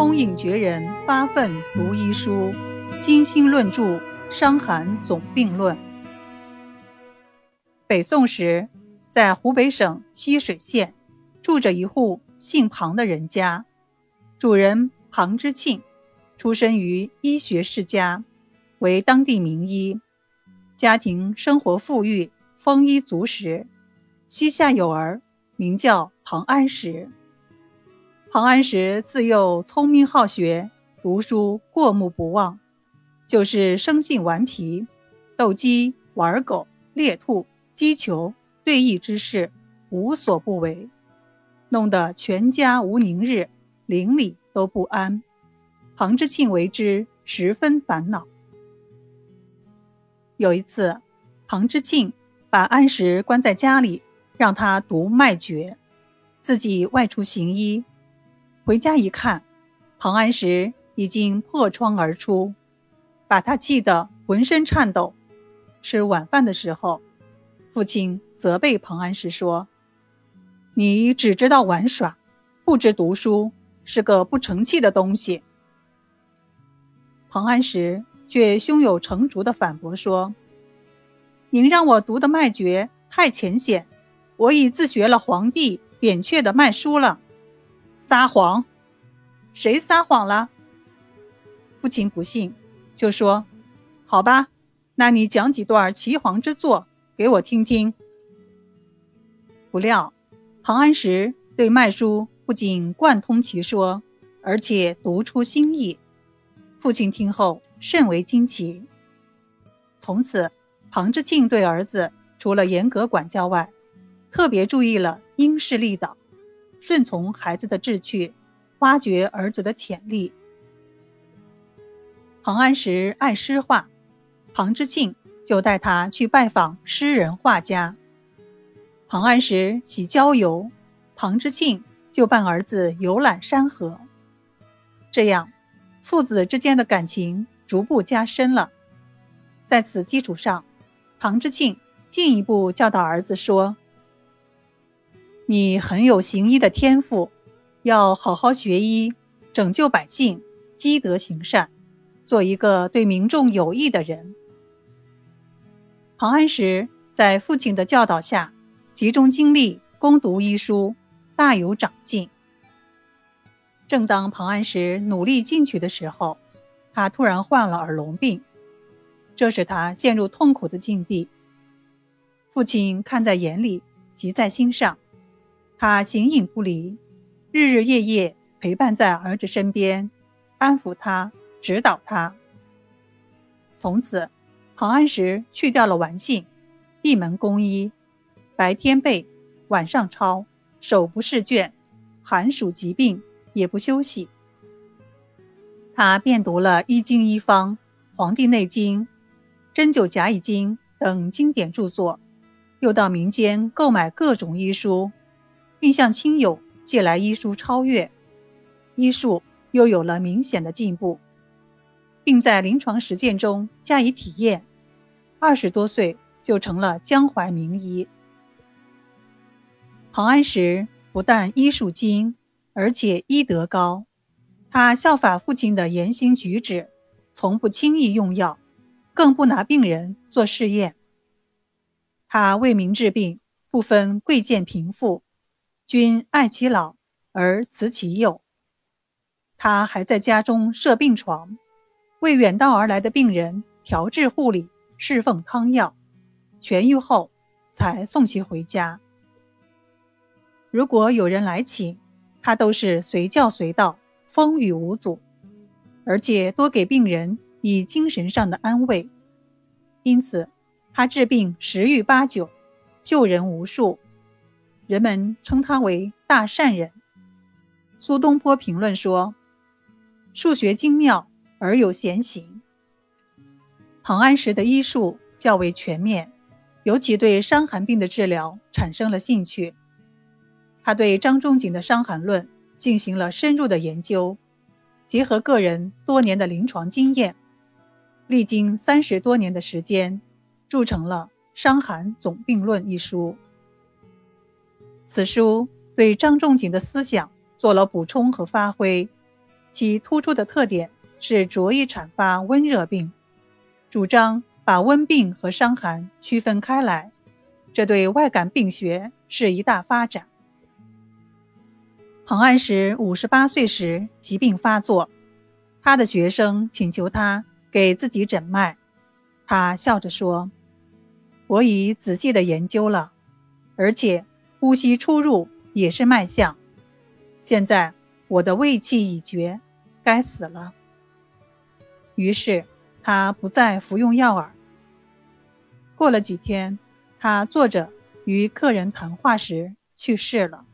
通隐绝人八愤读医书，精心论著《伤寒总病论》。北宋时，在湖北省浠水县住着一户姓庞的人家，主人庞之庆出身于医学世家，为当地名医，家庭生活富裕，丰衣足食，膝下有儿，名叫庞安石。庞安石自幼聪明好学，读书过目不忘，就是生性顽皮，斗鸡、玩狗、猎兔、击球、对弈之事无所不为，弄得全家无宁日，邻里都不安。庞之庆为之十分烦恼。有一次，庞之庆把安石关在家里，让他读脉诀，自己外出行医。回家一看，庞安石已经破窗而出，把他气得浑身颤抖。吃晚饭的时候，父亲责备庞安石说：“你只知道玩耍，不知读书，是个不成器的东西。”庞安石却胸有成竹地反驳说：“您让我读的脉诀太浅显，我已自学了黄帝、扁鹊的脉书了。”撒谎！谁撒谎了？父亲不信，就说：“好吧，那你讲几段岐黄之作给我听听。”不料，庞安石对脉书不仅贯通其说，而且读出心意。父亲听后甚为惊奇。从此，庞之庆对儿子除了严格管教外，特别注意了因势利导。顺从孩子的志趣，挖掘儿子的潜力。庞安石爱诗画，庞之庆就带他去拜访诗人画家。庞安石喜郊游，庞之庆就伴儿子游览山河。这样，父子之间的感情逐步加深了。在此基础上，庞之庆进一步教导儿子说。你很有行医的天赋，要好好学医，拯救百姓，积德行善，做一个对民众有益的人。庞安石在父亲的教导下，集中精力攻读医书，大有长进。正当庞安石努力进取的时候，他突然患了耳聋病，这使他陷入痛苦的境地。父亲看在眼里，急在心上。他形影不离，日日夜夜陪伴在儿子身边，安抚他，指导他。从此，庞安石去掉了玩性，闭门攻医，白天背，晚上抄，手不释卷，寒暑疾病也不休息。他遍读了《医经》《医方》《黄帝内经》《针灸甲乙经》等经典著作，又到民间购买各种医书。并向亲友借来医书超越，医术又有了明显的进步，并在临床实践中加以体验。二十多岁就成了江淮名医。庞安石不但医术精，而且医德高。他效法父亲的言行举止，从不轻易用药，更不拿病人做试验。他为民治病，不分贵贱贫富。君爱其老而慈其幼。他还在家中设病床，为远道而来的病人调治护理、侍奉汤药，痊愈后才送其回家。如果有人来请，他都是随叫随到，风雨无阻，而且多给病人以精神上的安慰。因此，他治病十愈八九，救人无数。人们称他为大善人。苏东坡评论说：“数学精妙而有闲行。”庞安石的医术较为全面，尤其对伤寒病的治疗产生了兴趣。他对张仲景的《伤寒论》进行了深入的研究，结合个人多年的临床经验，历经三十多年的时间，铸成了《伤寒总病论》一书。此书对张仲景的思想做了补充和发挥，其突出的特点是着意阐发温热病，主张把温病和伤寒区分开来，这对外感病学是一大发展。彭安石五十八岁时疾病发作，他的学生请求他给自己诊脉，他笑着说：“我已仔细的研究了，而且呼吸出入也是脉象。现在我的胃气已绝，该死了。”于是他不再服用药饵。过了几天，他坐着与客人谈话时去世了。